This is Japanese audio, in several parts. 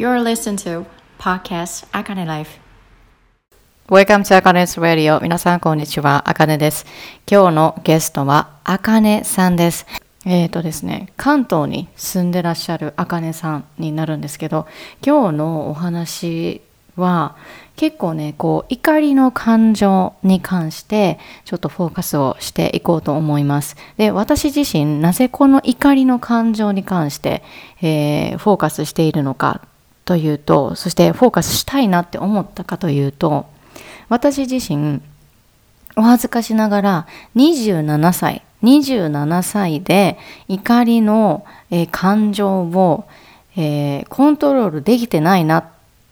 You're listening to Podcast Akane Life. Welcome to Akane's Radio. 皆さん、こんにちは。あかねです。今日のゲストは、あかねさんです。えっ、ー、とですね、関東に住んでらっしゃるあかねさんになるんですけど、今日のお話は、結構ね、こう、怒りの感情に関して、ちょっとフォーカスをしていこうと思います。で、私自身、なぜこの怒りの感情に関して、えー、フォーカスしているのかというと、そしてフォーカスしたいなって思ったかというと、私自身、お恥ずかしながら27歳、27歳で怒りの、えー、感情を、えー、コントロールできてないなっ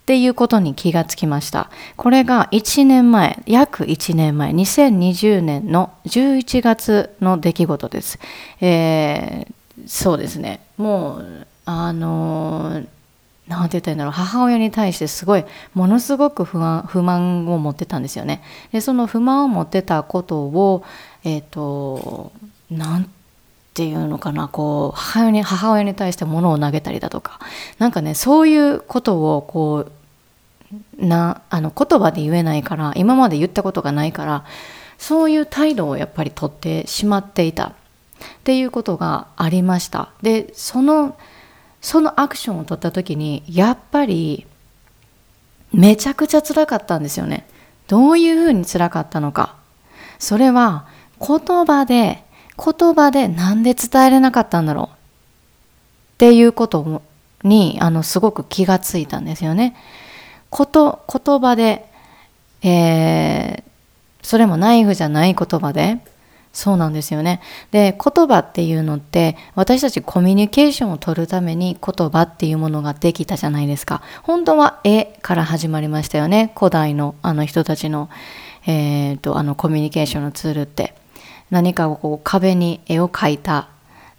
ていうことに気がつきました。これが1年前、約1年前、2020年の11月の出来事です。えー、そうですね。もう、あのーなんて言ったらいいんだろう母親に対してすごいものすごく不安不満を持ってたんですよね。でその不満を持ってたことをえっ、ー、となんていうのかなこう母親に母親に対して物を投げたりだとかなんかねそういうことをこうなあの言葉で言えないから今まで言ったことがないからそういう態度をやっぱりとってしまっていたっていうことがありました。でそのそのアクションを取った時にやっぱりめちゃくちゃ辛かったんですよね。どういうふうに辛かったのか。それは言葉で言葉でなんで伝えれなかったんだろうっていうことにあのすごく気がついたんですよね。こと言葉で、えー、それもナイフじゃない言葉でそうなんですよね。で、言葉っていうのって、私たちコミュニケーションを取るために言葉っていうものができたじゃないですか。本当は絵から始まりましたよね。古代のあの人たちの、えーと、あのコミュニケーションのツールって。何かをこう壁に絵を描いた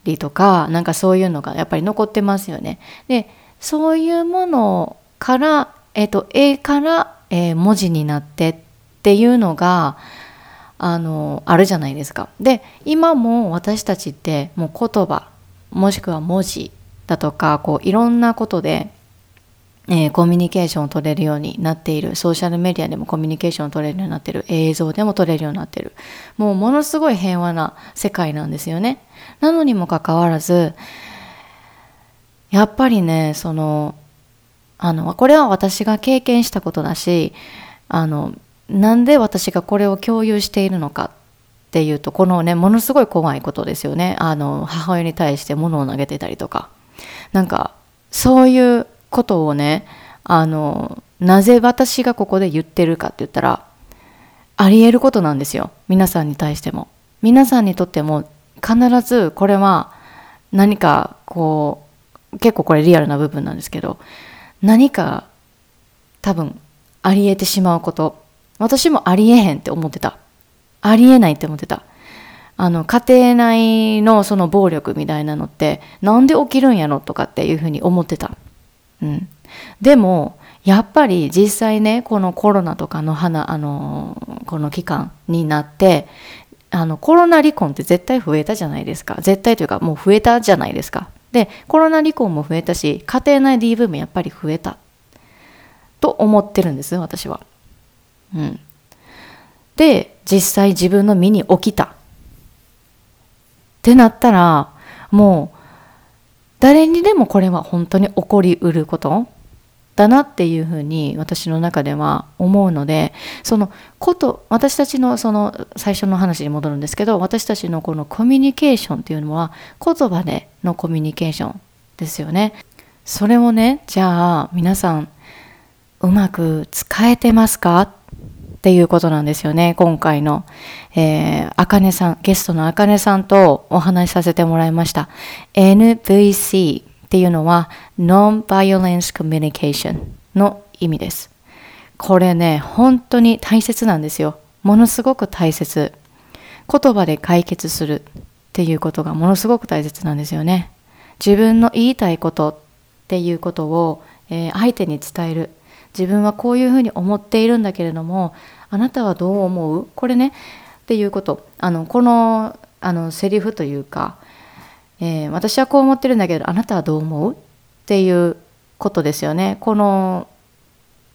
りとか、なんかそういうのがやっぱり残ってますよね。で、そういうものから、えっ、ー、と、絵から、えー、文字になってっていうのが、あのあるじゃないですか。で今も私たちってもう言葉もしくは文字だとかこういろんなことで、えー、コミュニケーションを取れるようになっているソーシャルメディアでもコミュニケーションを取れるようになってる映像でも取れるようになってるもうものすごい平和な世界なんですよね。なのにもかかわらずやっぱりねそのあのこれは私が経験したことだしあのなんで私がこれを共有しているのかっていうとこのねものすごい怖いことですよね。あの母親に対して物を投げてたりとか。なんかそういうことをねあのなぜ私がここで言ってるかって言ったらありえることなんですよ。皆さんに対しても。皆さんにとっても必ずこれは何かこう結構これリアルな部分なんですけど何か多分ありえてしまうこと。私もありえへんって思ってた。ありえないって思ってた。あの、家庭内のその暴力みたいなのって、なんで起きるんやろとかっていうふうに思ってた。うん。でも、やっぱり実際ね、このコロナとかの花、あの、この期間になって、あの、コロナ離婚って絶対増えたじゃないですか。絶対というか、もう増えたじゃないですか。で、コロナ離婚も増えたし、家庭内 DV もやっぱり増えた。と思ってるんです、私は。うん、で実際自分の身に起きたってなったらもう誰にでもこれは本当に起こりうることだなっていうふうに私の中では思うのでそのこと私たちのその最初の話に戻るんですけど私たちのこのコミュニケーションっていうのは言葉でのコミュニケーションですよね。それをねじゃあ皆さんうまく使えてますかっていうことなんですよね。今回の、えー、あかねさん、ゲストのあかねさんとお話しさせてもらいました。NVC っていうのは Non-Violence Communication の意味です。これね、本当に大切なんですよ。ものすごく大切。言葉で解決するっていうことがものすごく大切なんですよね。自分の言いたいことっていうことを、えー、相手に伝える。自分はこういうふうに思っているんだけれどもあなたはどう思う？これねっていうことあのこのあのセリフというか、えー、私はこう思ってるんだけどあなたはどう思う？っていうことですよね。この、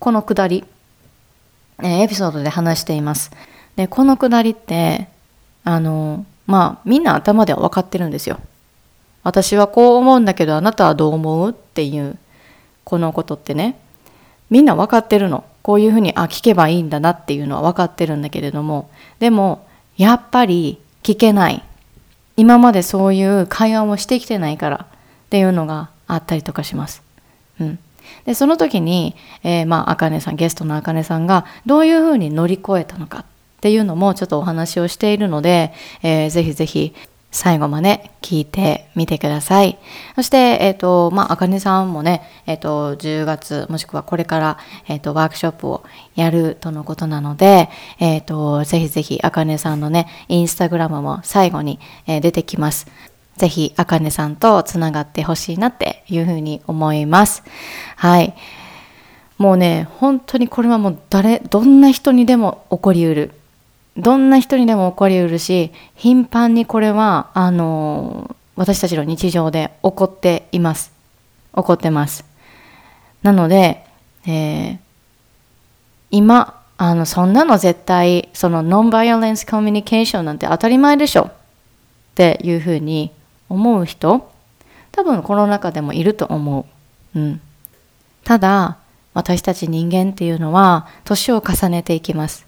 このくだり、えーエピソードで話しています。で、このくだりって、あの、まあ、みんな頭では分かってるんですよ。私はこう思うんだけど、あなたはどう思う？っていう、このことってね、みんな分かってるの。こういうふうに、あ、聞けばいいんだなっていうのは分かってるんだけれども、でも、やっぱり聞けない。今までそういう会話もしてきてないからっていうのがあったりとかします。うん。で、その時に、えーまあ、あかねさん、ゲストのあかねさんがどういうふうに乗り越えたのかっていうのもちょっとお話をしているので、えーぜひぜひ最後まで聞いてみてください。そして、えっ、と、まあ、あかねさんもね、えっ、と、10月、もしくはこれから、えっ、と、ワークショップをやるとのことなので、えっ、と、ぜひぜひ、あかねさんのね、インスタグラムも最後に、えー出てきます。ぜひ、あかねさんとつながってほしいなっていうふうに思います。はい。もうね、本当にこれはもう誰、どんな人にでも起こりうる。どんな人にでも起こりうるし、頻繁にこれは、あの、私たちの日常で起こっています。起こってます。なので、えー今、あの、そんなの絶対、そのノンバイオレンスコミュニケーションなんて当たり前でしょっていうふうに思う人、多分この中でもいると思う。うん。ただ、私たち人間っていうのは、年を重ねていきます。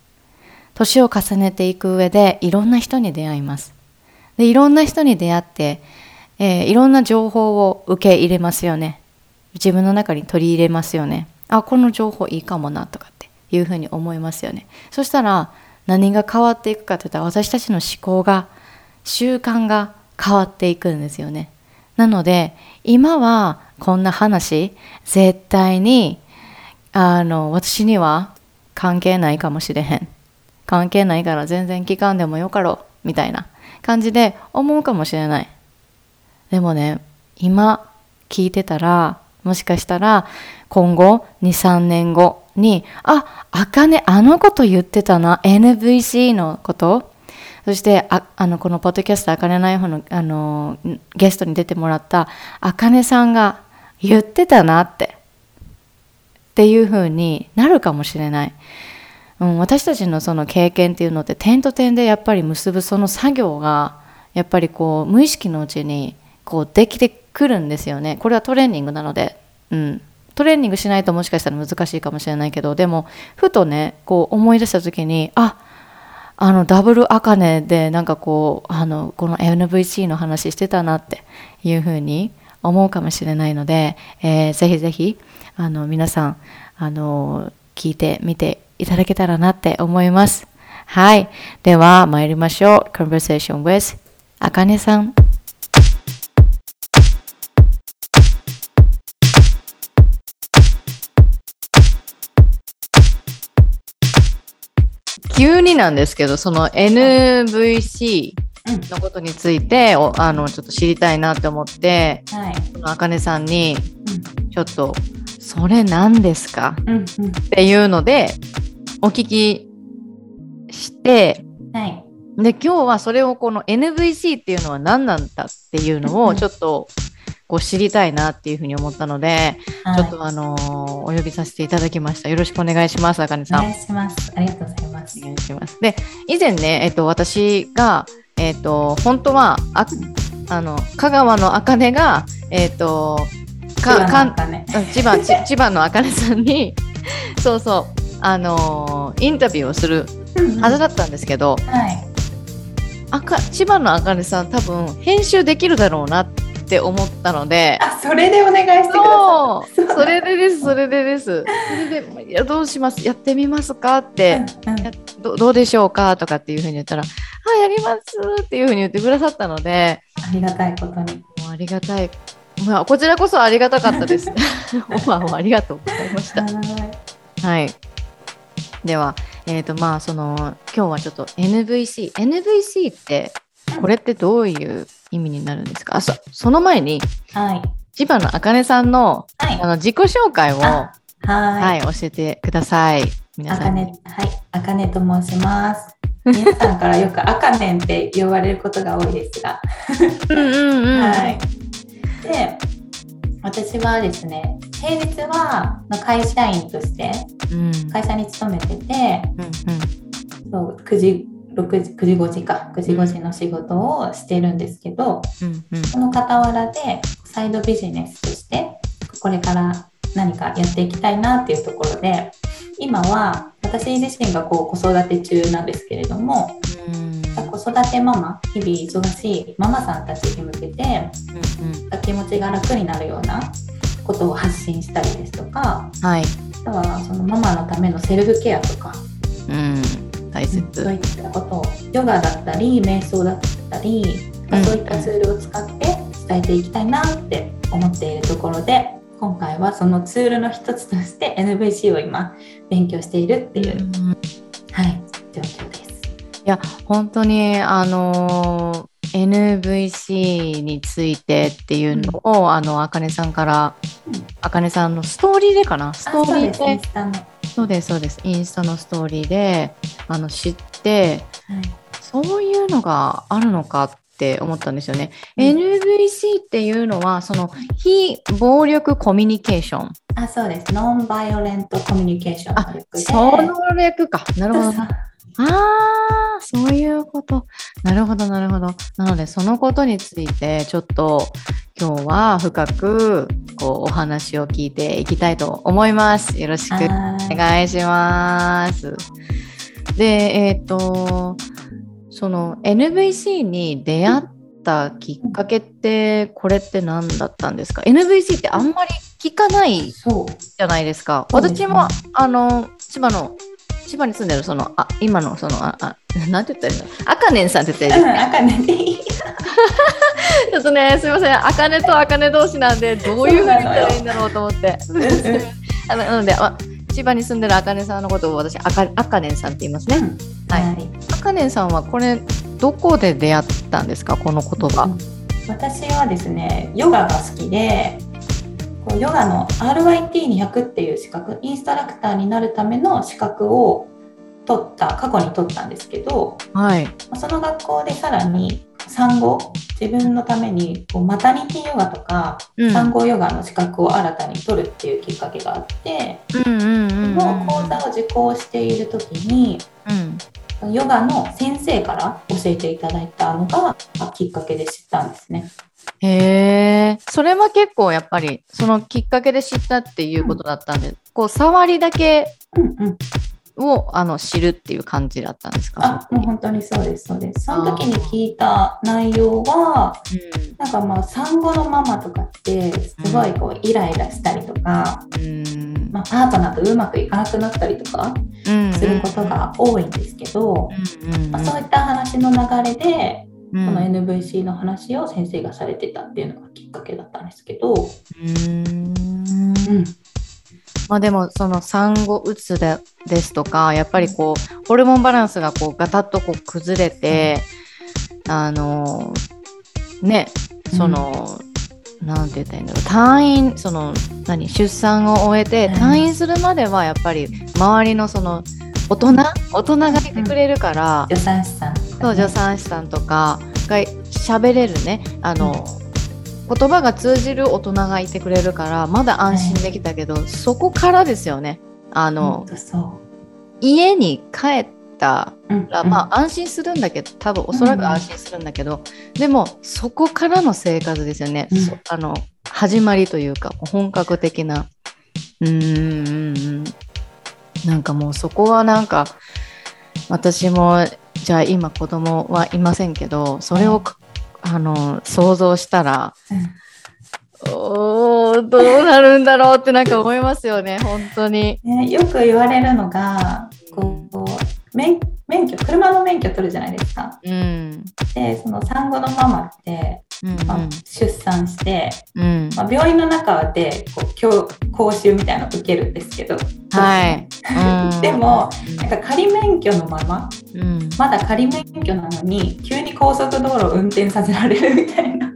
年を重ねていく上で、いろんな人に出会います。で、いろんな人に出会って、えーいろんな情報を受け入れますよね。自分の中に取り入れますよね。あ、この情報いいかもなとかっていうふうに思いますよね。そしたら何が変わっていくかといったら私たちの思考が、習慣が変わっていくんですよね。なので今はこんな話絶対にあの私には関係ないかもしれへん。関係ないから全然聞かんでもよかろうみたいな感じで思うかもしれない。でもね、今聞いてたら、もしかしたら今後2、3年後に、あ、あかね、あのこと言ってたな、NVC のこと？そして、ああの、このポッドキャスト、あかねない方の、あの、ゲストに出てもらった、あかねさんが言ってたなって、っていう風になるかもしれない。うん、私たちのその経験っていうのって点と点でやっぱり結ぶその作業がやっぱりこう無意識のうちにこうできてくるんですよね。これはトレーニングなので、うん、トレーニングしないともしかしたら難しいかもしれないけどでもふとねこう思い出した時にああのダブルアカネでなんかこうあのこの NVC の話してたなっていうふうに思うかもしれないので、えーぜひぜひあの皆さんあの聞いてみていただけたらなって思います。はい。では参りましょう。Conversation with あかねさん。急になんですけど、その NVC のことについて、おあのちょっと知りたいなって思って、はい。あかねさんにちょっとそれ何ですか？うん。うん。っていうのでお聞きしてはい。で今日はそれをこの NVC っていうのは何なんだっていうのをちょっとこう知りたいなっていうふうに思ったので、はい。ちょっとあのーお呼びさせていただきました。よろしくお願いします、あかねさん。お願いします。ありがとうございますお。願いします。で、以前ね、えっと、私が、えっと、本当は、あ、あの、香川のあかねが、えっと、か、かん、かん千葉、ち 千葉のあかねさんに、そうそう、あのーインタビューをするはずだったんですけど、はい。あか、千葉のあかねさん多分編集できるだろうなって思ったので、あ、それでお願いしてくださそう、それでです、それでです。それで、いや、どうします？やってみますかって、い。うんうんやどどうでしょうかとかっていうふうに言ったら、あ、やりますっていうふうに言ってくださったので、ありがたいことに。ありがたい。まあ、こちらこそありがたかったです。オファーをありがとうございました。はいはい。では、えっ、と、まあ、その、今日はちょっと NVC。NVC って、これってどういう意味になるんですか？あそその前に、はい。千葉のあかねさんのはいあの自己紹介を、ははいい、教えてください。皆あかさんに。ね、はい、あかねと申します。皆さんからよくあかねんって呼ばれることが多いですが、うんうんうん。はい。で、私はですね、平日はまあ会社員としてうん。会社に勤めてて、うんそう9時、6時、9時5時か、9時5時の仕事をしてるんですけど、うんうん。その傍らでサイドビジネスとしてこれから何かやっていきたいなっていうところで今は私自身がこう子育て中なんですけれどもうん子育てママ日々忙しいママさんたちに向けてうん気持ちが楽になるようなことを発信したりですとかはい、あとはそのママのためのセルフケアとかうん、大切。そういったことをヨガだったり瞑想だったり、うん。そういったツールを使って伝えていきたいなって思っているところで今回はそのツールの一つとして NVC を今勉強しているっていう、うん。はい、状況です。本当にあの NVC についてっていうのを、あのあかねさんからうんあかねさんのストーリーでかな？スあトーリーそうでそうですそうですインスタのストーリーであの知ってそういうのがあるのかって思ったんですよね。うん NVC っていうのはその非暴力コミュニケーション。あそうですノンバイオレントコミュニケーションのあ略でその略か。なるほど。ああ、そういうこと。なるほど、なるほど。なので、そのことについて、ちょっと今日は深くこうお話を聞いていきたいと思います。よろしくおはい願いします。で、えっ、と、その NVC に出会ったきっかけって、これって何だったんですか ?NVC ってあんまり聞かないじゃないですか。すね私も、あの、千葉の、千葉に住んでる、その、あ、今の、その、あ、あ、なんて言ったらいいの？あかねんさんって言ったらいいうん、赤ねでいい。ちょっとね、すみません。あかねとあかね同士なんで、どういうふうに言ったらいいんだろうと思って。あのなので、あ千葉に住んでるあかねさんのことを私、あかあかねんさんって言いますね。はい。はい。あかねんさんは、これ、どこで出会ったんですか、この言葉。私はですねヨガが好きでヨガの RYT200 っていう資格インストラクターになるための資格を取った過去に取ったんですけどはい。その学校でさらに産後自分のためにこうマタニティヨガとかうん。産後ヨガの資格を新たに取るっていうきっかけがあって。その講座を受講している時にうん。ヨガの先生から教えていただいたのがきっかけで知ったんですね。へえ、それは結構やっぱりそのきっかけで知ったっていうことだったんで、こう触りだけうんうん。をあの知るっていう感じだったんですか？あ、もう本当にそうです、そうです。その時に聞いた内容は、なんかまあ産後のママとかってすごいこうイライラしたりとか、うん、うんまあ、パートナーとうまくいかなくなったりとかうんすることが多いんですけど、うんうんまあ、そういった話の流れで、うんこの NVC の話を先生がされてたっていうのがきっかけだったんですけど、うん。うん、まあでもその産後うつでですとかやっぱりこうホルモンバランスがこうガタッとこう崩れて、あのねその、なんて言ったらいいんだろう退院その何出産を終えてうん。退院するまではやっぱり周りのその大人大人がいてくれるから、助産師さ。んそう助産師さんとかが喋れるねあの、言葉が通じる大人がいてくれるからまだ安心できたけど、そこからですよねあの、家に帰ったう。うん、まあ安心するんだけど多分おそらく安心するんだけど、でもそこからの生活ですよね、あの始まりというか本格的なうんなんかもうそこはなんか私もじゃあ今子供はいませんけどそれをか、あの想像したらおーどうなるんだろうってなんか思いますよね本当に。ね、よく言われるのがこう免免許車の免許取るじゃないですか。うんでその産後のママって、うんまあ、出産して、うん。まあ、病院の中でこう教講習みたいなの受けるんですけど、はい、うん。でもなんか仮免許のままうん。まだ仮免許なのに急に高速道路を運転させられるみたいな。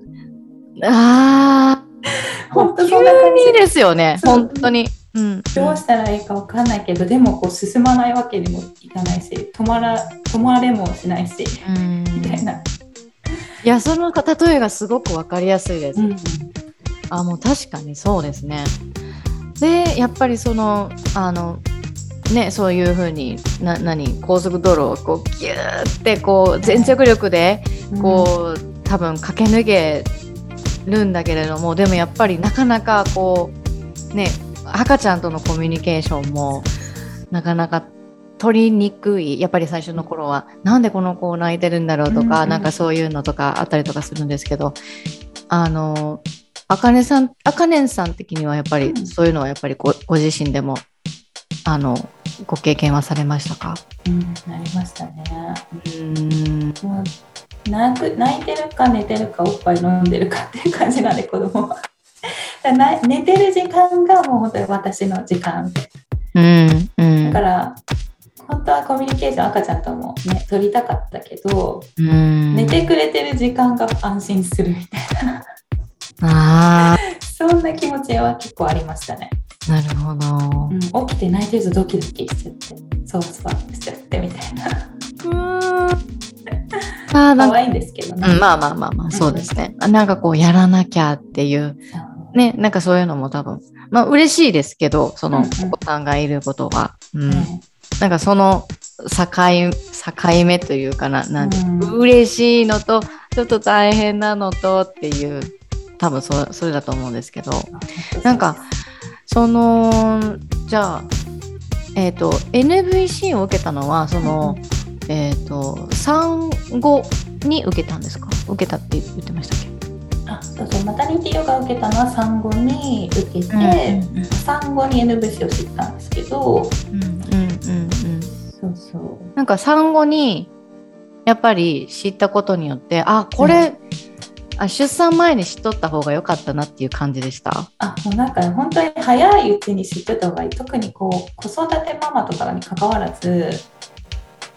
ああ、本当急そんな感ですよね、本当に。うん。どうしたらいいかわかんないけどでもこう進まないわけにもいかないし止まら止まれもしないしうん。みたいな。いや、その例えがすごくわかりやすいです。うんあもう確かにそうですね。でやっぱりそのあのねそういうふうにな何高速道路をこうギューってこう全速力でこう、多分駆け抜けるんだけれどもでもやっぱりなかなかこうね赤ちゃんとのコミュニケーションもなかなか取りにくいやっぱり最初の頃は。なんでこの子泣いてるんだろうとか、うんうん。なんかそういうのとかあったりとかするんですけど。あのあかねさんあかねんさん的にはやっぱりうん。そういうのはやっぱりごご自身でもあのご経験はされましたか？うん、なりましたね。うん。泣く泣いてるか寝てるかおっぱい飲んでるかっていう感じなんで子供は。寝てる時間がもう本当に私の時間で。うんうん。だから本当はコミュニケーション赤ちゃんともね取りたかったけど、うん。寝てくれてる時間が安心するみたいな。あ そんな気持ちは結構ありましたね。ーなるほど。うん、起きて泣いてるとドキドキしちゃってソワソワしちゃってみたいな。あーなんか。可愛いんですけどね。うん、まあまあまあまあそうですね、なんかこうやらなきゃっていう。そう。ねなんかそういうのも多分まあ嬉しいですけどそのうんうん。お子さんがいることは、うん。ねなんかその境境目というかななんて、うん嬉しいのとちょっと大変なのとっていう多分そそれだと思うんですけど。なんかそのじゃあえっ、と NVC を受けたのはその、えっ、と産後に受けたんですか？受けたって言ってましたっけ？あそうそう。マタニティヨガを受けたのは産後に受けて、うん産後に NVC を知ったんですけどうんうんうんうんそう。なんか産後にやっぱり知ったことによってあこれ、あ出産前に知っとった方が良かったなっていう感じでした？あもうなんか本当に早いうちに知ってた方がいい。特にこう子育てママとかに関わらず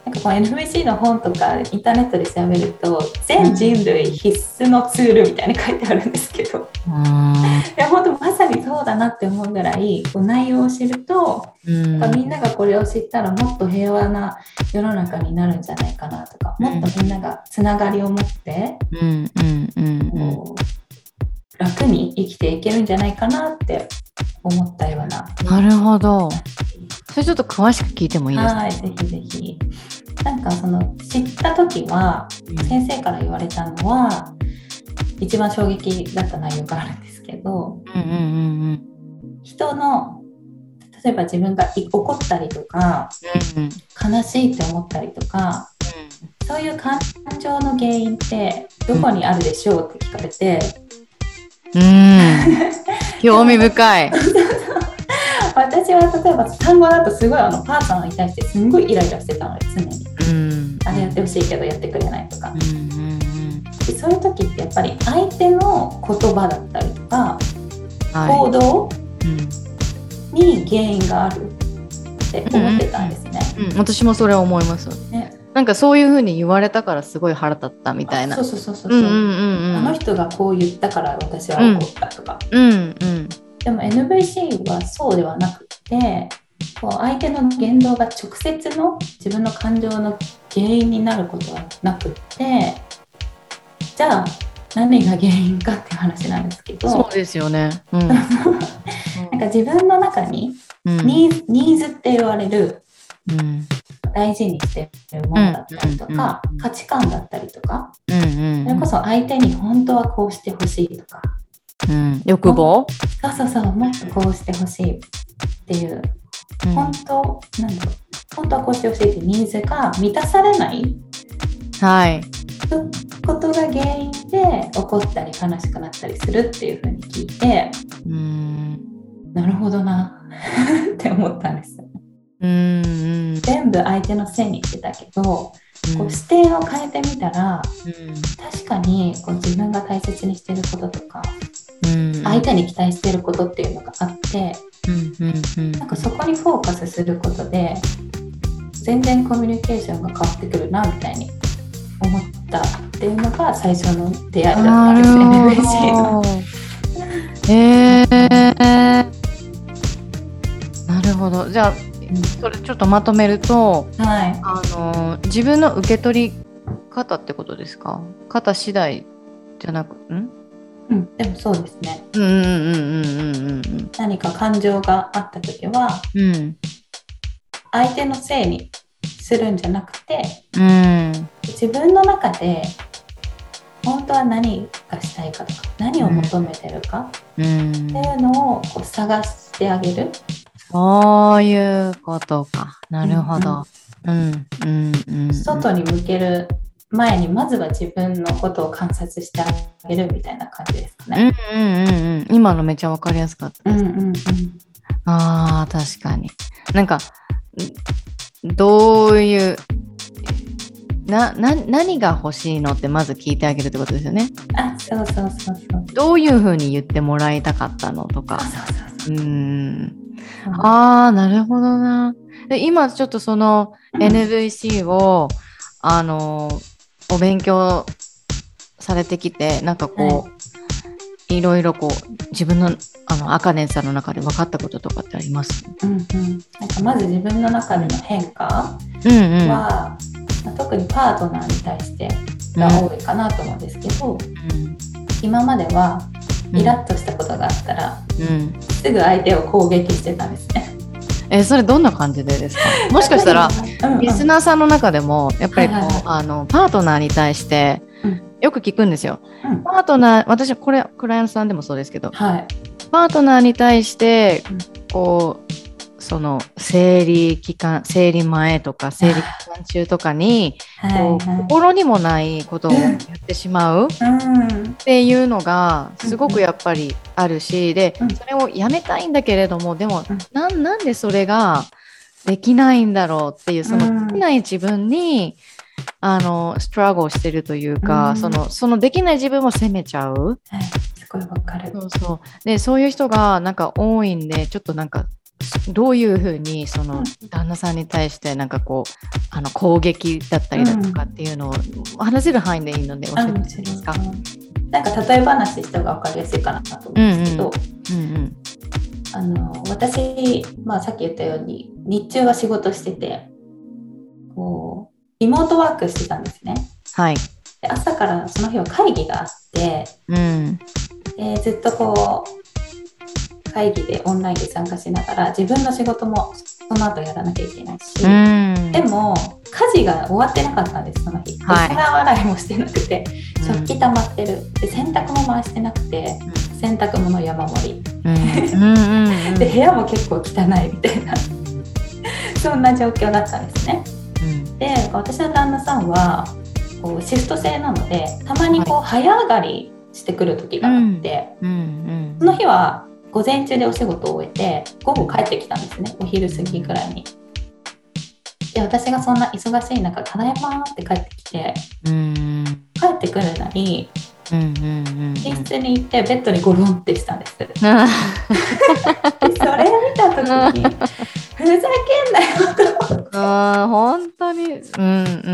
なんかこう NVC の本とかインターネットで調べると全人類必須のツールみたいに書いてあるんですけど、いや本当まさにそうだなって思うぐらいこう内容を知ると、うん。みんながこれを知ったらもっと平和な世の中になるんじゃないかなとかもっとみんながつながりを持ってうん楽に生きていけるんじゃないかなって思ったような。なるほどそれちょっと詳しく聞いてもいいですか？はい、ぜひぜひ。なんかその知った時は先生から言われたのは一番衝撃だった内容があるんですけどうんうんうん人の例えば自分がい怒ったりとかうんうん。悲しいって思ったりとかそういう感情の原因ってどこにあるでしょうって聞かれて、うん。興味深い。私は例えば単語だとすごいあのパートナーに対してすんごいイライラしてたので常にうんあれやってほしいけどやってくれないとかうんうんでそういう時ってやっぱり相手の言葉だったりとか行は動に原因があるって思ってたんですね。うん、私もそれは思います。ねなんかそういうふうに言われたからすごい腹立ったみたいな。そうそうそうそう。うんうんうんうん。あの人がこう言ったから私は怒ったとか。うんうんでも NVC はそうではなくてこう相手の言動が直接の自分の感情の原因になることはなくってじゃあ何が原因かっていう話なんですけど。そうですよね。うん。なんか自分の中にうん。ニーズニーズって言われるうん。大事にしてるものだったりとか、うん価値観だったりとか、うんうん。それこそ相手に本当はこうしてほしいとか、うん。欲望？そうそうそう、もっとこうしてほしいっていう、うん。本当、なんだろう、本当はこうしてほしいっていうニーズが満たされない。はい。ことが原因で怒ったり悲しくなったりするっていうふうに聞いて、うん。なるほどな。って思ったんです。うんうん。全部相手のせいにしてたけど、こう視点を変えてみたら、確かにこう自分が大切にしてることとか、うん相手に期待してることっていうのがあって、なんかそこにフォーカスすることで全然コミュニケーションが変わってくるなみたいに思ったっていうのが最初の出会いだったなんるですねほ NVC の。ど。えー、なるほど。じゃあそれちょっとまとめると、はい、あの自分の受け取り方ってことですか？方次第じゃなく、ん？うん、でもそうですね。うんうんうんうんうん何か感情があった時は、うんうん相手のせいにするんじゃなくて、うん自分の中で本当は何がしたいかとか、何を求めてるかうんっていうのをこう探してあげる。そういうことか。なるほど。うんうんうん。外に向ける前にまずは自分のことを観察してあげるみたいな感じですかね。うんうんうんうん。今のめっちゃわかりやすかったです。うんうんうん。ああ、確かに。なんか、んどういう、な、な、何が欲しいのってまず聞いてあげるってことですよね。あ、そうそうそうそう。どういうふうに言ってもらいたかったのとか。そうそうそううーん。ああ、なるほどな。で今ちょっとその NVC を、あの、お勉強されてきて、なんかこう、い、ろいろこう、自分の、あの、アカネさんの中で分かったこととかってあります？うんうん。なんかまず自分の中での変化うんうん。特にパートナーに対してが多いかなと思うんですけど、うん今まではうんイラッとしたことがあったら、うん。すぐ相手を攻撃してたんですね。え、それどんな感じでですか？もしかしたら、リスナーさんの中でも、やっぱりこう、はいはいはい。あの、パートナーに対してうん、よく聞くんですよ。うん。パートナー、私、これ、クライアントさんでもそうですけど、はい。パートナーに対してうん、こう、その生理期間、生理前とか生理期間中とかに、はいこうは心にもないことを言ってしまうっ。ていうのがすごくやっぱりあるし、でうん、それをやめたいんだけれども、でもうん、なんなんでそれができないんだろうっていう、そうんのできない自分に、あの、ストラゴしてるというか、うんその、そのできない自分を責めちゃう。はい。すごいわかる。そうそう。で、そういう人がなんか多いんで、ちょっとなんか、どういうふうにそのうん。旦那さんに対してなんかこうあの攻撃だったりだとかっていうのを話せる範囲でいいので教えてもらっていいですか？なんか例え話した方が分かりやすいかなと思うんですけど、うんうん。あの私、まあ、さっき言ったように日中は仕事しててこうリモートワークしてたんですね。はい。で朝からその日は会議があってうん。でずっとこう会議でオンラインで参加しながら自分の仕事もその後やらなきゃいけないし、うん。でも家事が終わってなかったんですその日、ではい。皿洗いもしてなくて食器溜まってる。で洗濯も回してなくて洗濯物山盛り。で部屋も結構汚いみたいな。そんな状況だったんですね。うん。で私の旦那さんはこうシフト制なのでたまにこう早上がりしてくる時があって、その日は午前中でお仕事を終えて午後帰ってきたんですね。お昼過ぎくらいに。で私がそんな忙しい中「ただいま」って帰ってきてうん。帰ってくるなりうんうんうん寝室に行ってベッドにゴロンってしたんです それ見た時にふざけんなよと思って。あー本当に。うんう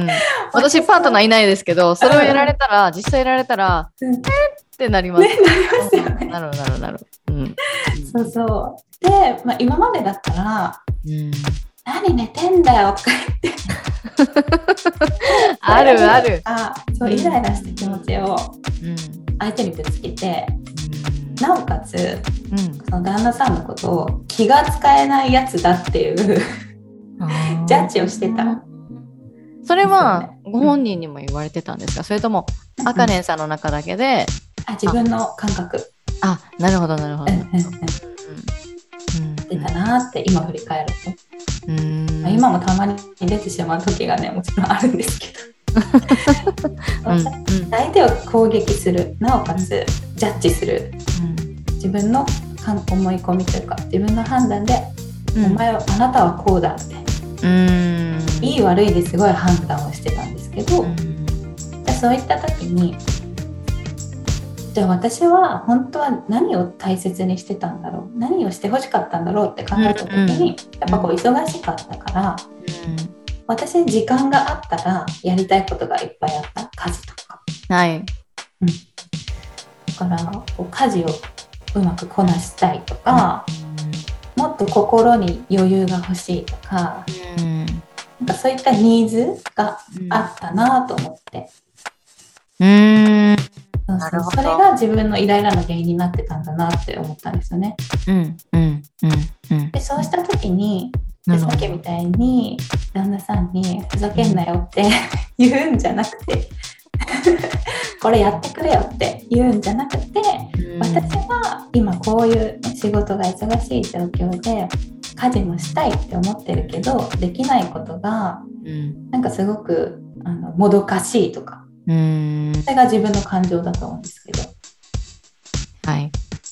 ん。私パートナーいないですけどそれをやられたら実際やられたらうん。ってなります。ねなりますよね。なるなるなるうん。そうそう。で、まあ、今までだったら、うん何寝てんだよとか言って。あ るある。あそう、イライラした気持ちをうん。相手にぶつけて、うん。なおかつ、うん。その旦那さんのことを気が使えないやつだっていうジャッジをしてた。それはご本人にも言われてたんですか、それともあかねんさんの中だけで、あ自分の感覚、あなるほどなるほど。うんうんうん、うん出たなって今振り返ると、うん。まあ、今もたまに出てしまう時がねもちろんあるんですけど。うん。う ん相手を攻撃するなおかつジャッジする。自分の思い込みというか自分の判断で、うん。お前はあなたはこうだって。うん。いい悪いですごい判断をしてたんですけど、うん。じゃあそういった時にじゃあ私は本当は何を大切にしてたんだろう何をしてほしかったんだろうって考えた時に、うんうんやっぱこう忙しかったから私に時間があったらやりたいことがいっぱいあった。家事とか。はい。だからこう家事をうまくこなしたいとか、もっと心に余裕が欲しいとかうん。なんかそういったニーズがあったなと思って、うんなるほど。そうそれが自分のイライラの原因になってたんだなって思ったんですよね。うんうんうんうん。でそうした時になるほど。でさっきみたいに旦那さんに「ふざけんなよ」って言うんじゃなくて これやってくれよって言うんじゃなくて私は今こういうね仕事が忙しい状況で家事もしたいって思ってるけどできないことがうん。なんかすごくあのもどかしいとかうんそれが自分の感情だと思うんですけどはい。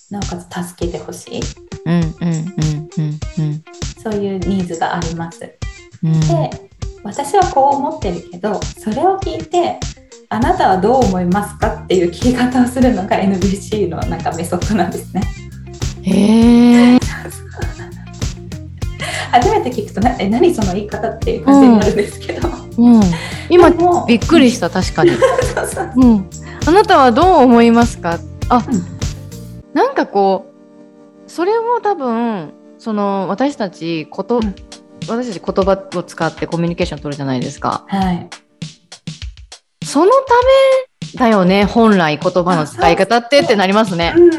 なおかつ助けてほしいうんうんうんうんうんそういうニーズがあります。うん。で私はこう思ってるけどそれを聞いてあなたはどう思いますかっていう聞き方をするのが NBC のなんかメソッドなんですね。へえ。初めて聞くとなえ何その言い方っていう感じになるんですけど、うん。今でもびっくりした確かに。そうそううん。あなたはどう思いますか？あ、うんなんかこうそれも多分その私たちこと、うん私たち言葉を使ってコミュニケーション取るじゃないですか。はいそのためだよね本来言葉の使い方ってってなりますね。うんうんう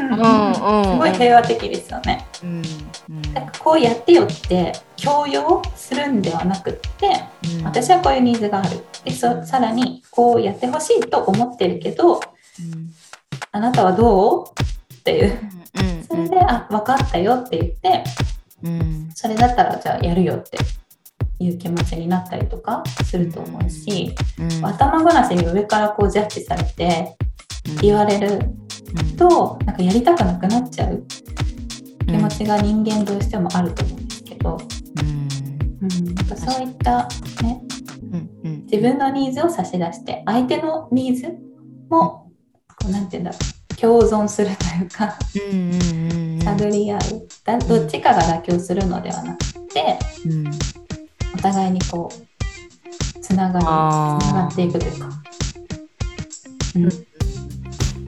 ん。すごい平和的ですよね。うん。うん。なんかこうやってよって強要するんではなくってうん。私はこういうニーズがある。でそさらにこうやってほしいと思ってるけどうん。あなたはどう？っていう。うんそれで、あ分かったよって言ってうん。それだったらじゃあやるよっていう気持ちになったりとかすると思うし、うん。頭ごなしに上からこうジャッジされて言われるうんとなんかやりたくなくなっちゃう。うん気持ちが人間どうしてもあると思うんですけど、うん。うん、そういった、ね、うんうん。自分のニーズを差し出して相手のニーズもこうなんて言うんだろう共存するというかうんうんうん探り合う。だどっちかが妥協するのではなくてうんお互いにこうつながりつながっていくというか、うん。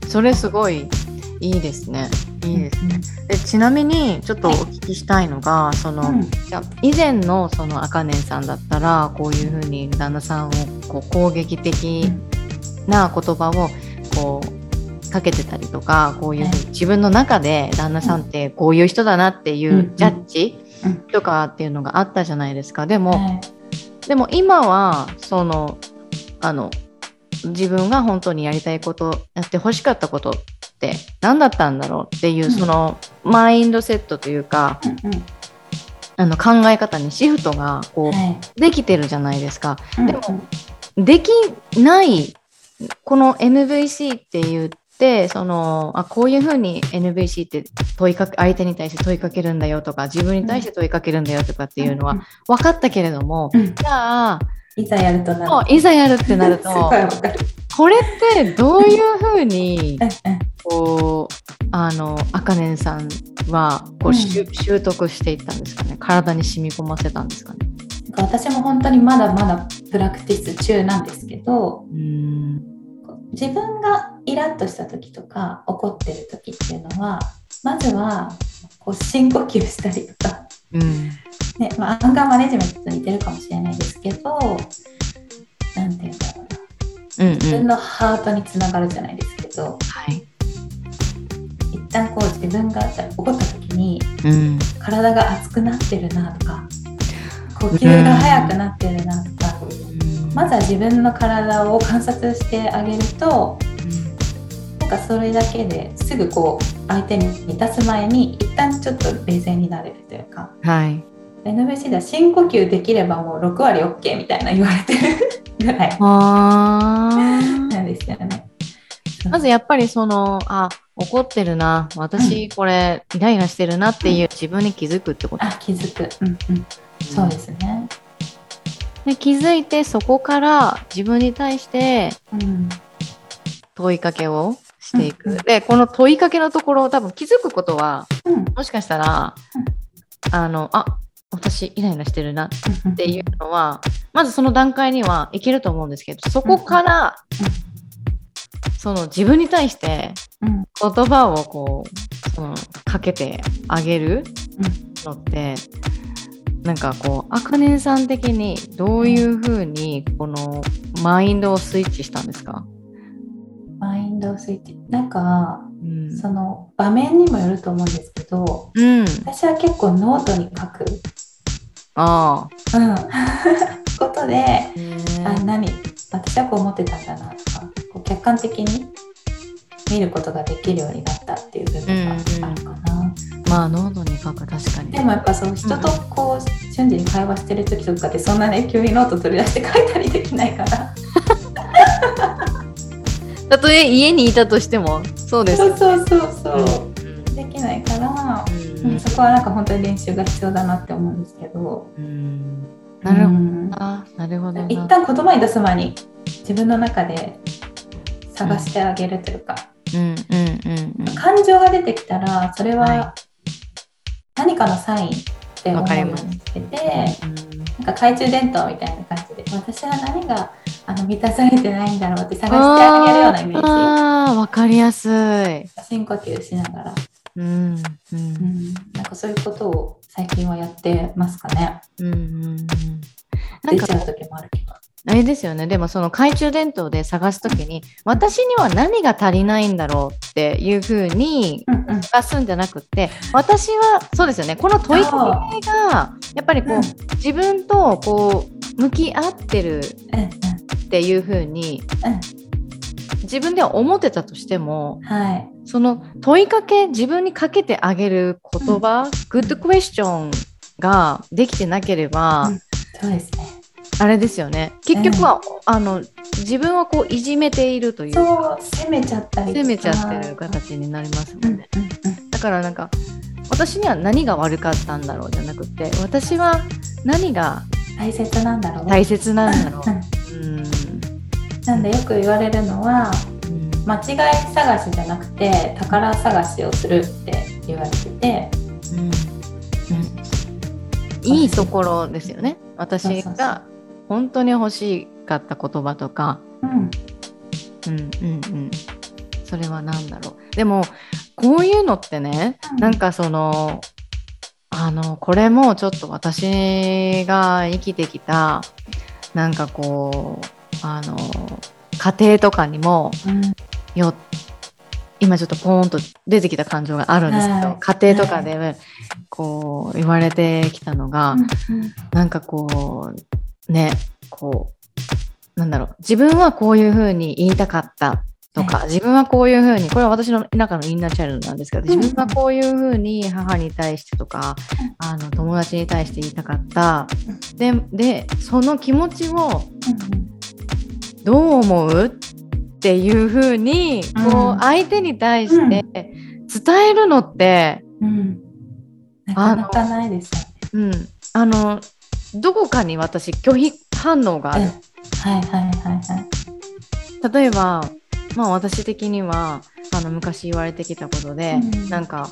それすごいいいですね。いいですね。でちなみにちょっとお聞きしたいのが、その、うん。以前のそのあかねんさんだったらこういうふうに旦那さんをこう攻撃的な言葉をこうかけてたりとかこういうふうに自分の中で旦那さんってこういう人だなっていうジャッジうん。とかっていうのがあったじゃないですか。でも、はい。でも今はそのあの自分が本当にやりたいことやってほしかったことって何だったんだろうっていう、うん。そのマインドセットというかうんうん。あの考え方にシフトがこう、はい。できてるじゃないですか。うんでもできないこの NVC って言ってそのあこういうふうに NVC って問いかけ相手に対して問いかけるんだよとか自分に対して問いかけるんだよとかっていうのは分かったけれども、うん。じゃあいざやるとなるいざやるってなると。これってどういうふうにこうあのあかねんさんはこう、習習得していったんですかね？体に染み込ませたんですかね？なんか私も本当にまだまだプラクティス中なんですけどうん。自分がイラッとした時とか怒ってる時っていうのはまずはこう深呼吸したりとか、うん。ねまあ、アンガーマネジメントと似てるかもしれないですけどなんていうんだろうな。うんうん。自分のハートにつながるじゃないですけど。はい。一旦こう自分がじゃあ怒った時にうん。体が熱くなってるなとか呼吸が速くなってるなとか、まずは自分の体を観察してあげるとなんかそれだけですぐこう相手に満たす前に一旦ちょっと冷静になれるというか。はい。NBC では深呼吸できればもう6割 OK みたいな言われてる ぐらいなんですよね。まずやっぱりそのあ怒ってるな。私これイライラしてるなっていう自分に気づくってこと、あ気づく、うんうん、そうですね。で気づいてそこから自分に対してうん。問いかけをしていく、うんうん。でこの問いかけのところ多分気づくことはうん。もしかしたら、あのあ私イライラしてるなうんっていうのはまずその段階にはいけると思うんですけどそこから、その自分に対してうん。言葉をこうそのかけてあげるのって、なんかこうあかねんさん的にどういうふうにこのマインドをスイッチしたんですか、マイン Windows スイッチ。なんかうん。その場面にもよると思うんですけどうん、私は結構ノートに書く、ああ、うん、ことでへあー何？私はこう思ってたんだな。とかこう客観的に見ることができるようになったっていう部分があるかな、まあノートに書く確かに。でもやっぱそう人とこう瞬時に会話してる時とかってそんなね急にノート取り出して書いたりできないから。たとえ家にいたとしてもそうです。そうそうそうそう。うん。できないから、うん。うん、そこはなんか本当に練習が必要だなって思うんですけど。うん。なるほど。うん。な。なるほど。な。一旦言葉に出す前に自分の中で探してあげるというか、うんうん。感情が出てきたらそれはは何かのサインって思うようにしてて、なんか懐中電灯みたいな感じで私は何があの満たされてないんだろうって探してあげるようなイメーああ、わかりやすい。ジ深呼吸しながら、うんうん。うん、なんかそういうことを最近はやってますかね。うんうんうん。なんか出ちゃう時もあるけどあれですよね。でもその懐中電灯で探すときに、私には何が足りないんだろうっていうふうにうんうん。探すんじゃなくって、私はそうですよね。この問いかけが、やっぱりこう、うん。自分とこう、向き合ってるうんっていうふうに、うん。自分では思ってたとしても、うんはい。その問いかけ、自分にかけてあげる言葉、グッドクエスチョンができてなければ、うん。そうですねあれですよね。結局は、あの、自分をこういじめているという。か、責めちゃったり責めちゃってる形になりますうんうんもん。ね。だからなんか、私には何が悪かったんだろうじゃなくて、私は何がうん大切なんだろう。大切なんだろう。ん。う。うん。なんでよく言われるのはうん。間違い探しじゃなくて宝探しをするって言われてて。うん。いいところですよね。私が本当に欲しかった言葉とか、うん。うんうんうん、それは何だろう。でもこういうのってね、うん。なんかそのあのこれもちょっと私が生きてきたなんかこうあの家庭とかにもうん。よ今ちょっとポーンと出てきた感情があるんですけど、はい家庭とかでこう言われてきたのが、うん。なんかこうね。こうなんだろう。自分はこういうふうに言いたかったとか、自分はこういうふうにこれは私の中のインナーチャイルドなんですけど、うん自分はこういうふうに母に対してとか、あの友達に対して言いたかった、ででその気持ちをどう思うっていうふうにこううん相手に対して伝えるのって、うんうんなかなかないですよねうん、あのどこかに私拒否反応がある。はいはいはいはい。例えば、まあ、私的にはあの昔言われてきたことで、うん。なんか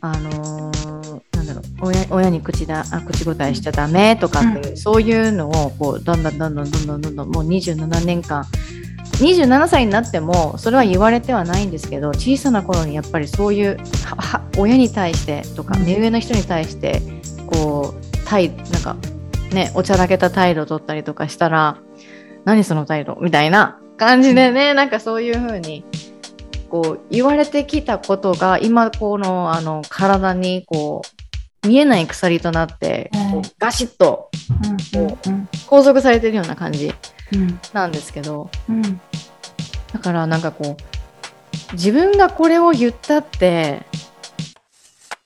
あのーなんだろう親親に口だあ口答えしちゃダメとかっていう、そういうのをこうだんだんだんだんどんどんどんどんもう27年間27歳になってもそれは言われてはないんですけど小さな頃にやっぱりそういうはは親に対してとかうん。目上の人に対してこう態なんかねおちゃらけた態度を取ったりとかしたら何その態度みたいな感じでね、なんかそういう風にこう言われてきたことが今このあの体にこう見えない鎖となって、はいこうガシッとうんうん拘束されてるような感じうん。なんですけどうん。だからなんかこう自分がこれを言ったって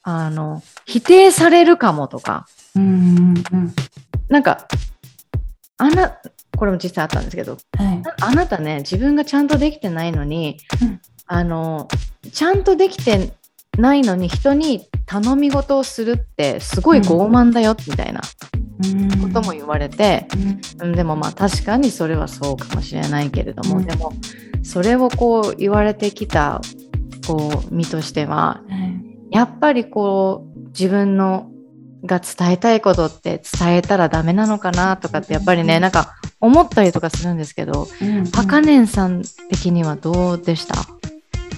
あの否定されるかもとかうんうんうんなんかあなこれも実際あったんですけどはい。あなたね自分がちゃんとできてないのに、うん。あのちゃんとできてないのに人に頼み事をするってすごい傲慢だよ、みたいなうん。ことも言われて、うん。うんでもまあ確かにそれはそうかもしれないけれども、うん。でもそれをこう言われてきたこう身としてははい。やっぱりこう自分のが伝えたいことって伝えたらダメなのかなとかってやっぱりねなんか思ったりとかするんですけどうん。あかねんさん的にはどうでした？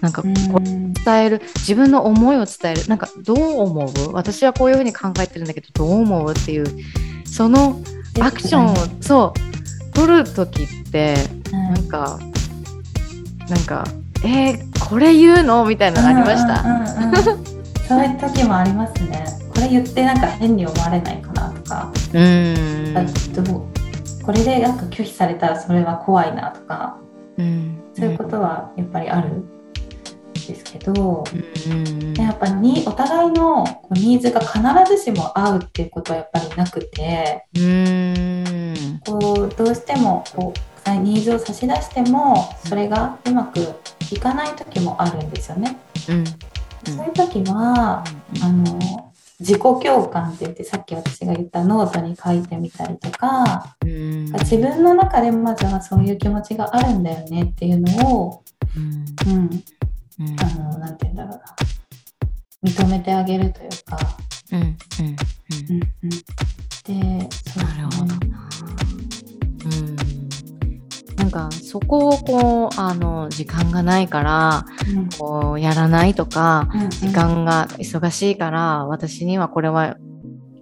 なんかこううん。伝える自分の思いを伝える。なんかどう思う？私はこういうふうに考えてるんだけどどう思う？っていうそのアクションをそう取る時ってはないんかなんかえー、これ言うの？みたいなのありました、うんうんうんうん。そういう時もありますね。これ言ってなんか変に思われないかなとか、うーん。あとこれでなんか拒否されたらそれは怖いなとか、うん。そういうことはやっぱりある。んですけど、うん。やっぱにお互いのニーズが必ずしも合うっていうことはやっぱりなくて、うーん。こうどうしてもこうさニーズを差し出してもそれがうまくいかない時もあるんですよね。うん。そういう時は、あの自己共感って言ってさっき私が言ったノートに書いてみたりとかうん。自分の中でまずはそういう気持ちがあるんだよねっていうのを、うん。うん、うん。あのなんて言うんだろうな。認めてあげるというか、うん。うん。うん。うん、でそうなるほどな。うん。なんかそこをこうあの時間がないからうん。こうやらないとかうんうん。時間が忙しいから私にはこれは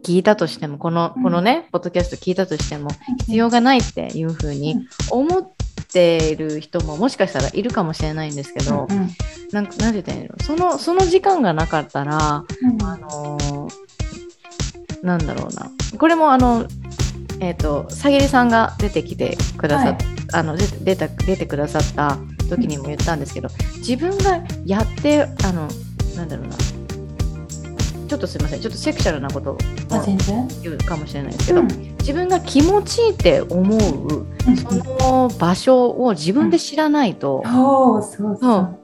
聞いたとしてもこのうん。このねポッドキャスト聞いたとしても必要がないっていうふうに思っている人ももしかしたらいるかもしれないんですけどうんなんかなんて言ったらいいの？そのその時間がなかったらうん。あのーなんだろうな。これもあのえっ、とさぎりさんが出てきてくださっ、はいあの出た出てくださった時にも言ったんですけど自分がやってあのなんだろうな。ちょっとすいません。ちょっとセクシャルなことをあ全然、言うかもしれないですけど、うん。自分が気持ちいいって思ううん。その場所を自分で知らないと、そうそうそう。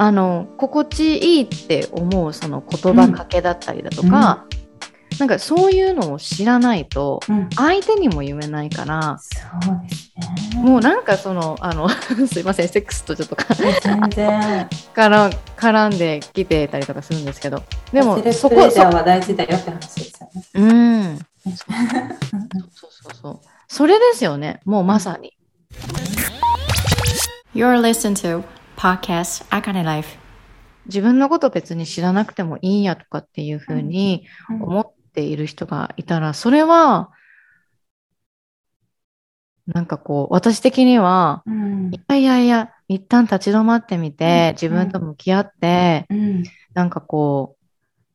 あの心地いいって思うその言葉かけだったりだとか、なんかそういうのを知らないとうん。相手にも言えないからそうですね。もうなんかそのあの すいませんセックスとちょっとか全然。から絡んできてたりとかするんですけどでもそこは大事だよって話ですよね。うん。そうそうそうそれですよねもうまさに。You're listening to Podcast Akane Life. 自分のこと別に知らなくてもいいやとかっていうふうにうん。思っている人がいたらそれはなんかこう私的にはうんいやいやいや一旦立ち止まってみてうん自分と向き合ってうんなんかこう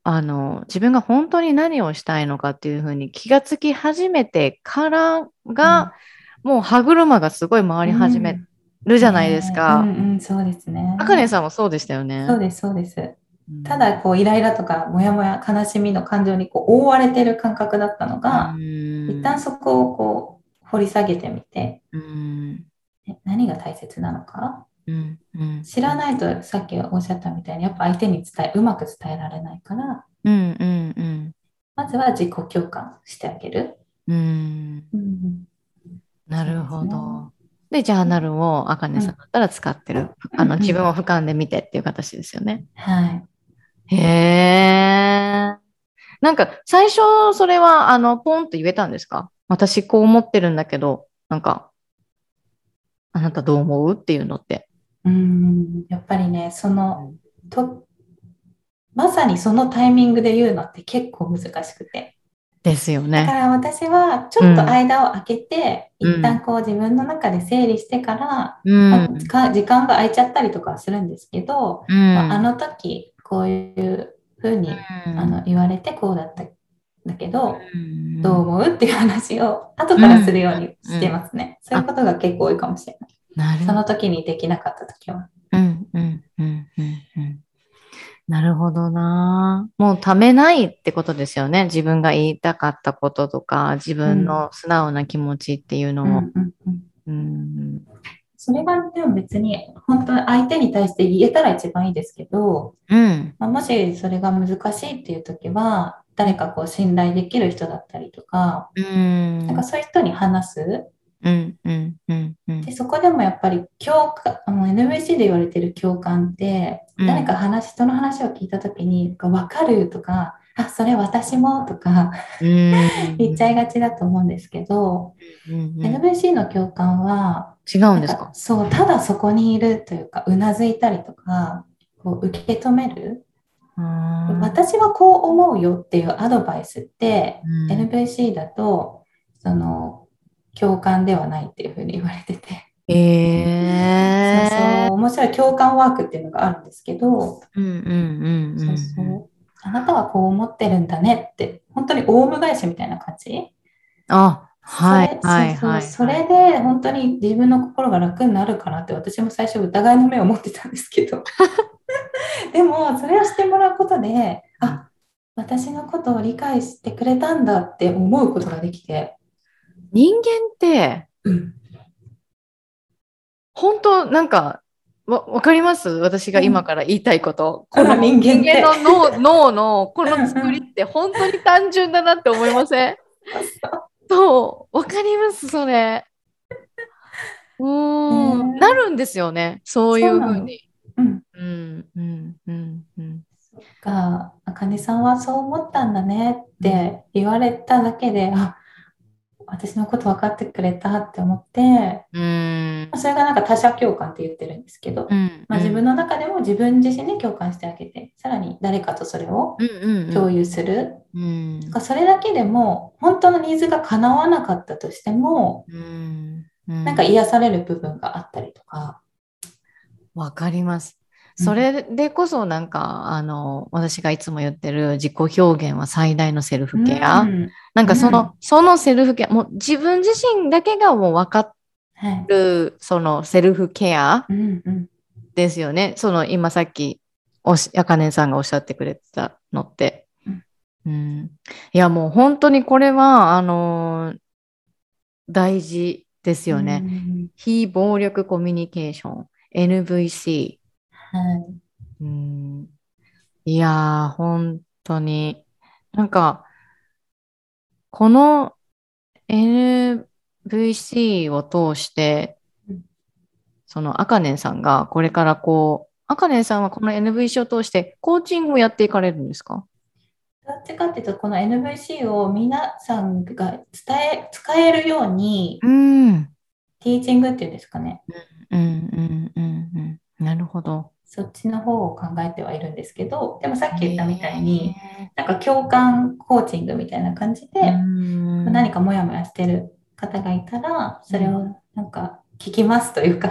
あの自分が本当に何をしたいのかっていうふうに気がつき始めてからが、もう歯車がすごい回り始めるじゃないですか。うんうん、そうですね。あかねさんもそうでしたよね。そうです、そうです。うんただ、こう、イライラとか、もやもや、悲しみの感情にこう覆われてる感覚だったのが、うん一旦そこをこう、掘り下げてみて、うんえ何が大切なのか？うんうん知らないと、さっきおっしゃったみたいに、やっぱ相手に伝え、うまく伝えられないから、うんうんうんまずは自己共感してあげる。うんうんなるほど。で、ジャーナルをあかねさんだったら使ってる。あの、うん自分を俯瞰で見てっていう形ですよね。はい。へえ。なんか、最初、それは、あの、ポンと言えたんですか？私、こう思ってるんだけど、なんか、あなたどう思う？っていうのって。うん、やっぱりね、その、と、まさにそのタイミングで言うのって結構難しくて。ですよだかね。ら私はちょっと間を空けて、うん一旦こう自分の中で整理してから、うまあ時間が空いちゃったりとかはするんですけど、うんまあ、あの時こういうふうに、あの言われてこうだったんだけど、うんどう思うっていう話を後からするようにしてますね。そういうことが結構多いかもしれない。なるその時にできなかった時は。うんうんうんうんうんなるほどな。もうためないってことですよね。自分が言いたかったこととか、自分の素直な気持ちっていうのを。うんうんうんうんそれがでも別に本当に相手に対して言えたら一番いいですけど、うん。まあ、もしそれが難しいっていう時は誰かこう信頼できる人だったりとか、うん。なんかそういう人に話す。うんうんうんうん。でそこでもやっぱり共感あの NVC で言われてる共感って、うん。誰か話人の話を聞いた時に「分かる」とか「あそれ私も」とかうん。言っちゃいがちだと思うんですけど、うんうん NVC の共感は違うんですか？そう、ただそこにいるというか、うなずいたりとか、こう受け止める、うん。私はこう思うよっていうアドバイスって、うん。NVC だと、その、共感ではないっていうふうに言われてて、えそうそう面白い共感ワークっていうのがあるんですけど、うんうんうんうん。そうそう。あなたはこう思ってるんだねって本当にオウム返しみたいな感じ？あ、はいそれはいはい。それで本当に自分の心が楽になるかなって私も最初疑いの目を持ってたんですけど。でもそれをしてもらうことであ私のことを理解してくれたんだって思うことができて、人間って、本当なんか、わ、わかります？私が今から言いたいこと。この人間の脳脳のこの作りって本当に単純だなって思いません？そう、わかります、それ。うーん、ねなるんですよね、そういうふうに。うん、うん、うん、うん、うん。が、あかねさんはそう思ったんだねって言われただけで、あ、私のこと分かってくれたって思って、うん、それがなんか他者共感って言ってるんですけど、うん。まあ、自分の中でも自分自身で共感してあげて、さらに誰かとそれを共有する。うん。なんかそれだけでも、本当のニーズが叶わなかったとしても、うん、うん。なんか癒される部分があったりとか。わかります。うんそれでこそなんか、あの、私がいつも言ってる自己表現は最大のセルフケア。うんなんかその、うんそのセルフケア、もう自分自身だけがもう分かはい。る、そのセルフケアうんうん。ですよね。その今さっき、おし、あかねさんがおっしゃってくれてたのって。うんうん。いやもう本当にこれは、あのー大事ですよね。うん非暴力コミュニケーション、NVC。はい。うんいやー、本当に。なんか、この NVC を通してうん、そのあかねんさんがこれからこう、あかねんさんはこの NVC を通してコーチングをやっていかれるんですか？どっちかっていうと、この NVC を皆さんが伝え、使えるように、うん。うんティーチングっていうんですかね。うんうんうん。なるほど。そっちの方を考えてはいるんですけど、でもさっき言ったみたいに、へなんか共感コーチングみたいな感じで、何かモヤモヤしてる方がいたら、それをなんか聞きますというか、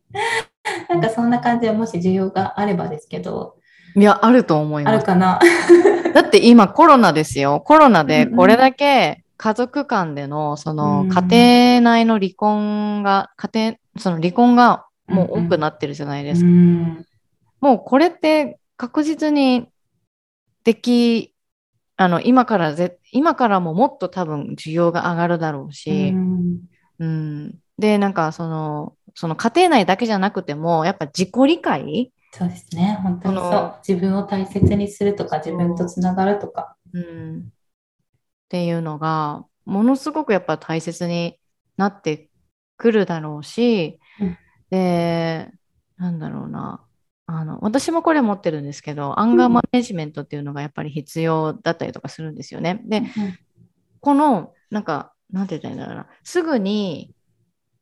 なんかそんな感じでもし需要があればですけど、いや、あると思います。あるかな。だって今コロナですよ。コロナでこれだけ家族間でのそのうん家庭内の離婚が、家庭、その離婚がもう多くなってるじゃないですか。うんもうこれって確実にでき、あの、今からぜ、今からももっと多分需要が上がるだろうし、うんうん。で、なんかその、その家庭内だけじゃなくても、やっぱ自己理解そうですね、本当にそう。自分を大切にするとか、自分とつながるとか。うん、っていうのがものすごくやっぱ大切になってくるだろうし、うんでなんだろうな。あの私もこれ持ってるんですけどアンガーマネジメントっていうのがやっぱり必要だったりとかするんですよね。でこのなんかなんて言ったらいいんだろうな。すぐに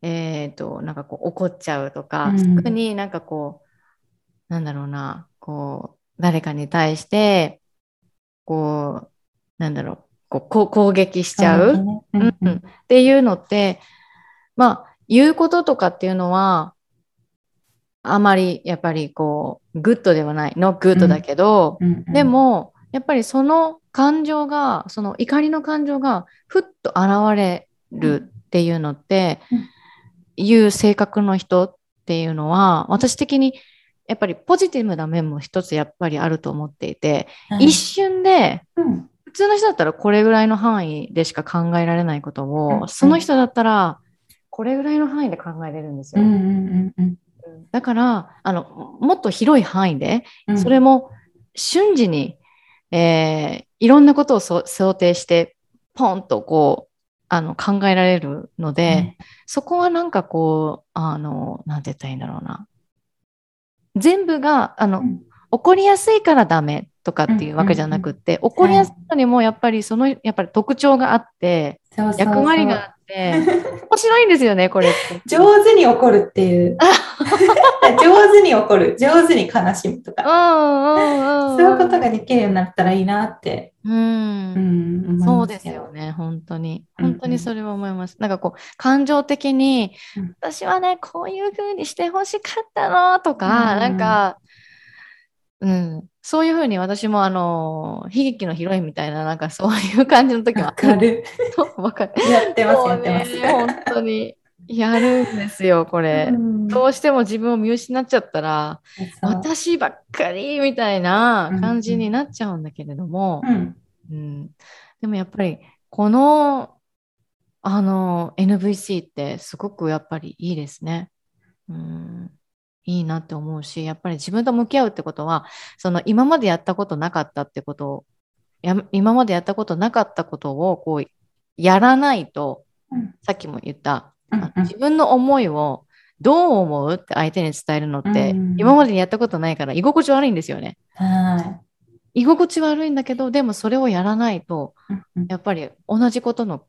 えっ、となんかこう怒っちゃうとか、うん。すぐになんかこうなんだろうな。こう誰かに対してこうなんだろう。こう攻撃しちゃう、ねううんん。うん。っていうのってまあ言うこととかっていうのはあまりやっぱりこう good ではない。 no good だけど、うん。で、もやっぱりその感情がその怒りの感情がふっと現れるっていうのって、うん。いう性格の人っていうのは私的にやっぱりポジティブな面も一つやっぱりあると思っていて、はい。一瞬でうん。普通の人だったらこれぐらいの範囲でしか考えられないことを、うん。その人だったらこれぐらいの範囲で考えれるんですよ。うん。うん。うんだからあのもっと広い範囲でうん。それも瞬時に、えーいろんなことをそ想定してポンとこうあの考えられるので、そこはなんかこうあのなんて言ったらいいんだろうな。全部があの、うん。怒りやすいからダメとかっていうわけじゃなくって、怒りやすいのにもやっぱりそのやっぱり特徴があって役割があって。面白いんですよねこれって。上手に怒るっていう。上手に怒る、上手に悲しむとうか、んうんうんうん。そういうことができるようになったらいいなって、うん。うん、思そうですよね、本当に。うんうん。本当にそれは思います。なんかこう、感情的にうん、私はね、こういう風にしてほしかったのとか、うん。なんか、うん、そういう風に私もあの、悲劇のヒロインみたいな、なんかそういう感じの時はわ、かる。かる。やってます、そうやってます。ね、本当に。やるんですよ、これ。うんどうしても自分を見失っちゃったら、私ばっかりみたいな感じになっちゃうんだけれども、うんうん、でもやっぱりこのあの NVC ってすごくやっぱりいいですね。うん、いいなって思うしやっぱり自分と向き合うってことはその今までやったことなかったってことをや今までやったことなかったことをこうやらないとうん。さっきも言ったうんうん。自分の思いをどう思うって相手に伝えるのって、うん。今までにやったことないから居心地悪いんですよね。は居心地悪いんだけどでもそれをやらないとい。うんうん。やっぱり同じことの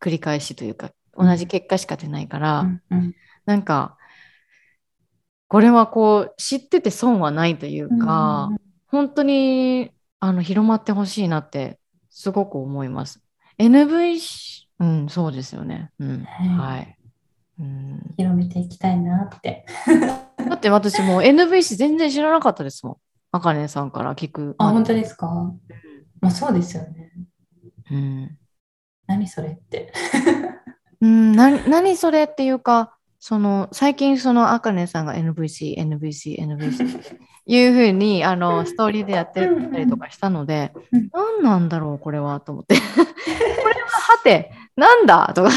繰り返しというか同じ結果しか出ないから、うんうん。なんかこれはこう知ってて損はないというか、うん本当にあの広まってほしいなってすごく思います。NVC、うん、そうですよね。うん、はいはい。うん、広めていきたいなって。だって私もう NVC 全然知らなかったですもん。あかねさんから聞く。あ、本当ですか？まあそうですよね。うん何それって。うん、な何それっていうか、その最近そのあかねさんが NVC、NVC、NVC いうふうにあのストーリーでやってたりとかしたのでうん、何なんだろうこれはと思って。これははて、なんだ？とか。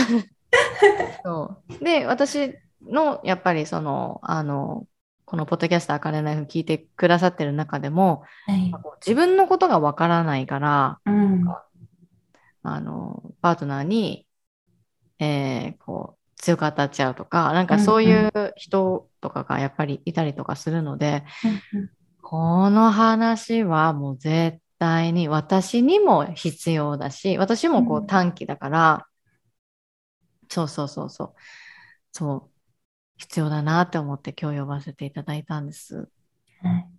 そうで、私のやっぱりその、あの、このポッドキャストあかねナイフ聞いてくださってる中でも、はい。自分のことがわからないから、うん。あの、パートナーに、えーこう、強く当たっちゃうとか、なんかそういう人とかがやっぱりいたりとかするので、うんこの話はもう絶対に私にも必要だし、私もこうん。う短期だから、そうそうそうそう、そう、必要だなって思って今日呼ばせていただいたんです。はい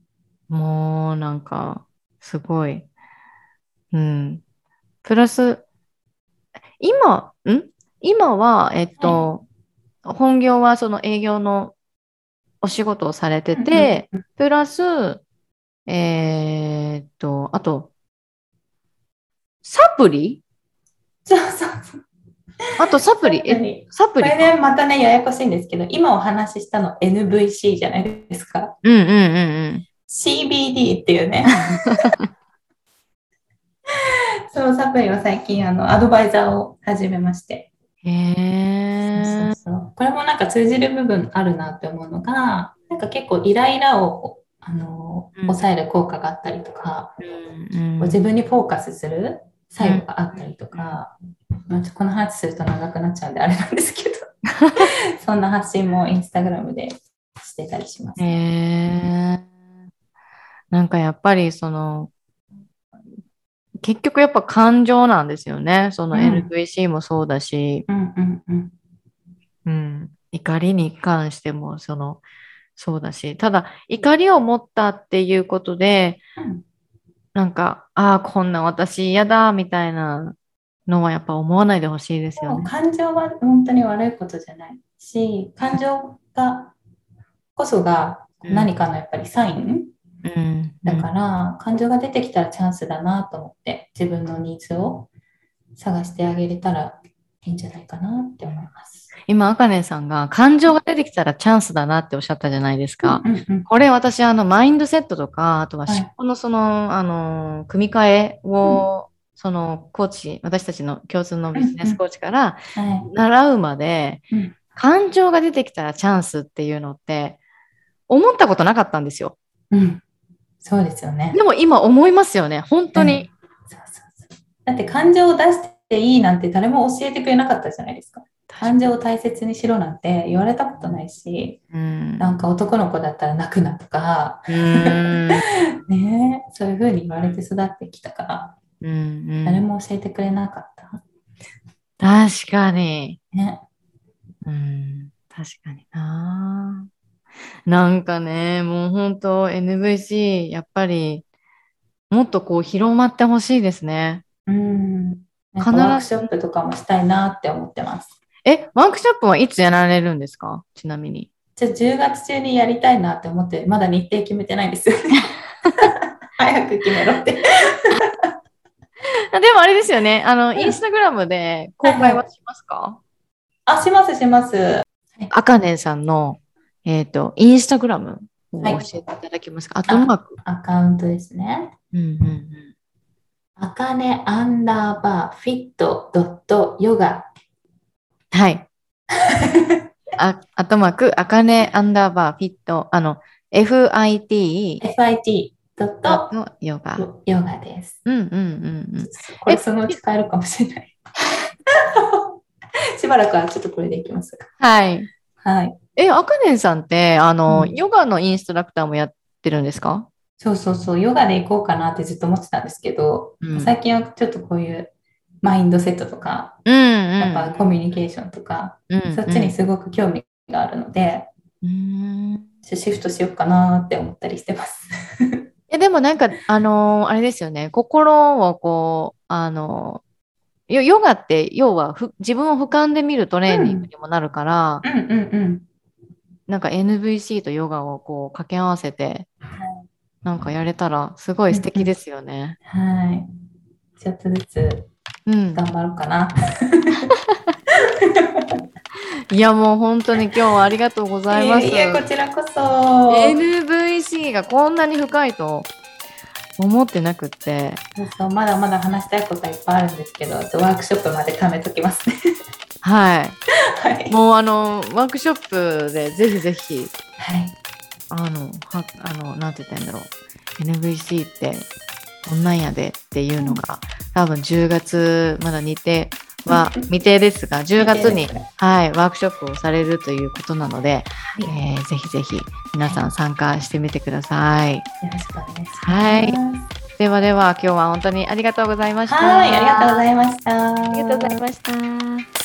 もうなんか、すごい。うん。プラス、今、ん？今は、えっと、本業はその営業のお仕事をされてて、うんうんプラス、えーっと、あと、サプリ？そうそうそう。あとサプリ？え、えサプリか？これね、またね、ややこしいんですけど、今お話ししたの NVC じゃないですか？うんうんうんうん。CBD っていうね。そう、サプリを最近、あの、アドバイザーを始めまして。へーそうそう。これもなんか通じる部分あるなって思うのが、なんか結構イライラを、あの、うん抑える効果があったりとか、うん自分にフォーカスする作用があったりとか、まあ、この話すると長くなっちゃうんであれなんですけど、そんな発信もインスタグラムでしてたりします。へえ。なんかやっぱりその、結局やっぱ感情なんですよね。そのうん NVC もそうだし、うん怒りに関してもその、そうだし、ただ怒りを持ったっていうことで、うんなんか、ああ、こんな私嫌だ、みたいなのはやっぱ思わないでほしいですよね。感情は本当に悪いことじゃないし、感情がこそが何かのやっぱりサインうん。だから、感情が出てきたらチャンスだなと思って、自分のニーズを探してあげれたらいいんじゃないかなって思います。今、あかねさんが感情が出てきたらチャンスだなっておっしゃったじゃないですか。うんうんこれ私、あの、マインドセットとか、あとははい。思考のその、あの、組み替えを、その、コーチ、私たちの共通のビジネスコーチからはい。習うまで、うん。感情が出てきたらチャンスっていうのって、思ったことなかったんですよ。うん、そうですよね。でも今思いますよね。本当に。そうそうそうだって感情を出していいなんて誰も教えてくれなかったじゃないですか。感情を大切にしろなんて言われたことないし、うん。なんか男の子だったら泣くなとか、うーん。ねえそういうふうに言われて育ってきたから、うんうん、誰も教えてくれなかった。確かに。ね。うん。確かにな。なんかね、もう本当 NVC、やっぱり、もっとこう広まってほしいですね。うん。必ずワークショップとかもしたいなって思ってます。え、ワークショップはいつやられるんですか？ちなみに。じゃあ10月中にやりたいなって思って、まだ日程決めてないんですよね。早く決めろって。あ でもあれですよね。あの、んインスタグラムで公開はしますか？あ、しますします。あかねさんの、えっ、と、インスタグラムを教はいえていただけますか、あとうまく。アカウントですね。うんうんうん。あかねアンダーバーフィットドットヨガ。はい。あ、あとまく、あかねアンダーバーフィット、あの、FIT FIT ドットのヨガ。ヨガです。うんうんうんうん。これそのうち変えるかもしれない。しばらくはちょっとこれでいきます。はい。はい。え、あかねさんって、あの、うんヨガのインストラクターもやってるんですか？そうそうそう、ヨガで行こうかなってずっと思ってたんですけど、うん最近はちょっとこういうマインドセットとか、うんうん。やっぱコミュニケーションとか、うんうんそっちにすごく興味があるので、うんシフトしようかなって思ったりしてます。え、でもなんか、あのーあれですよね。心をこう、あのーヨヨガって要はふ自分を俯瞰で見るトレーニングにもなるから、うんうんうん。なんか NVC とヨガをこう掛け合わせて、なんかやれたらすごい素敵ですよね。はい。ちょっとずつうん。頑張ろうかな。いやもう本当に今日はありがとうございます。いや、こちらこそ。NVC がこんなに深いと思ってなくって。そうまだまだ話したいことはいっぱいあるんですけど、ちょっとワークショップまで貯めときますね。はい。はい。もうあの、ワークショップでぜひぜひ、はい。あの、は、あの、なんて言ったらいいんだろう。NVC ってこんなんやでっていうのが、多分10月、まだ日程は未定ですが、10月に、はい、ワークショップをされるということなので、えーぜひぜひ皆さん参加してみてください。よろしくお願いします。はいではでは、今日は本当にありがとうございました。はい、ありがとうございました。ありがとうございました。